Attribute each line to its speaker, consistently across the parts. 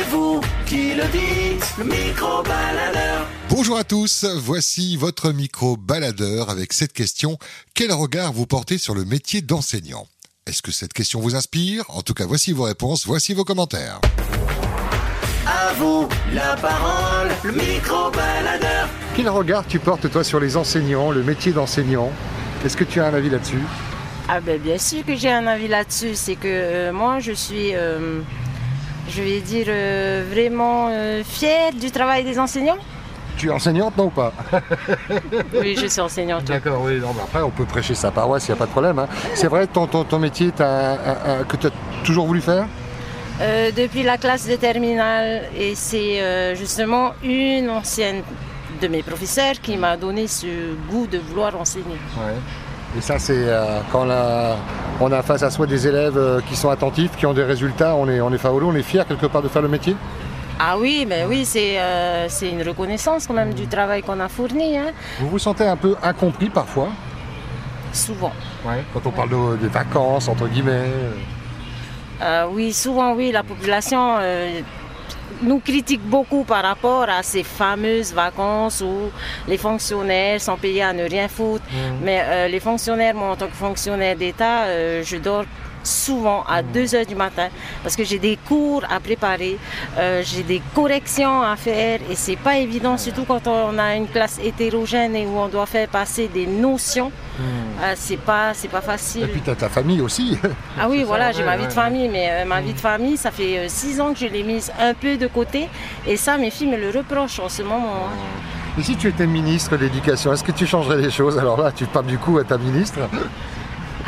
Speaker 1: C'est vous qui le dites, le micro-baladeur.
Speaker 2: Bonjour à tous, voici votre micro-baladeur avec cette question. Quel regard vous portez sur le métier d'enseignant? Est-ce que cette question vous inspire? En tout cas, voici vos réponses, voici vos commentaires.
Speaker 1: À vous la parole, le micro-baladeur.
Speaker 3: Quel regard tu portes toi sur les enseignants, le métier d'enseignant? Est-ce que tu as un avis là-dessus?
Speaker 4: Ah ben bien sûr que j'ai un avis là-dessus. C'est que euh, moi je suis, euh, je vais dire, euh, vraiment euh, fière du travail des enseignants.
Speaker 3: Tu es enseignante non ou pas
Speaker 4: Oui, je suis enseignante.
Speaker 3: D'accord, oui. Non, mais après, on peut prêcher sa paroisse, il n'y a pas de problème. hein. C'est vrai, ton, ton, ton métier t'as un- un- que tu as toujours voulu faire?
Speaker 4: Euh, depuis la classe de terminale et c'est justement une ancienne de mes professeurs qui m'a donné ce goût de vouloir enseigner.
Speaker 3: Et ça, c'est euh, quand on a, on a face à soi des élèves euh, qui sont attentifs, qui ont des résultats, on est, on est on est fier quelque part de faire le métier
Speaker 4: Ah oui, mais oui, c'est euh, une reconnaissance quand même du travail qu'on a fourni, hein,
Speaker 3: Vous vous sentez un peu incompris parfois?
Speaker 4: Souvent.
Speaker 3: Quand on parle de- des vacances, entre guillemets.
Speaker 4: Oui, souvent, oui, la population nous critique beaucoup par rapport à ces fameuses vacances où les fonctionnaires sont payés à ne rien foutre. Mais euh, les fonctionnaires, moi, en tant que fonctionnaire d'État, euh, je dors souvent à 2 heures du matin parce que j'ai des cours à préparer, euh, j'ai des corrections à faire et c'est pas évident, surtout quand on a une classe hétérogène et où on doit faire passer des notions. Euh, c'est pas, c'est pas facile.
Speaker 3: Et puis tu as ta famille aussi.
Speaker 4: Ah oui, voilà, j'ai ma vie
Speaker 3: ouais,
Speaker 4: de famille, mais euh, ma vie de famille, ça fait euh, six ans que je l'ai mise un peu de côté. Et ça, mes filles me le reprochent en ce moment. hein.
Speaker 3: Et si tu étais ministre de l'Éducation, est-ce que tu changerais des choses? Alors là, tu parles du coup à ta ministre.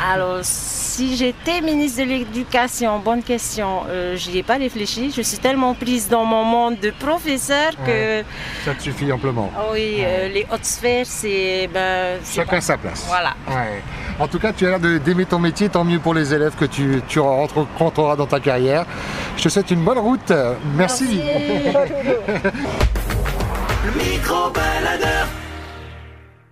Speaker 4: Alors, si j'étais ministre de l'Éducation, bonne question, euh, je n'y ai pas réfléchi. Je suis tellement prise dans mon monde de professeur que,
Speaker 3: Ça te suffit amplement.
Speaker 4: ah oui, euh, les hautes sphères, c'est... Ben,
Speaker 3: Chacun
Speaker 4: pas-
Speaker 3: sa place.
Speaker 4: Voilà.
Speaker 3: Ouais. En tout cas, tu as l'air de- d'aimer ton métier, tant mieux pour les élèves que tu, tu rencontreras dans ta carrière. Je te souhaite une bonne route. Merci.
Speaker 1: Le micro-baladeur.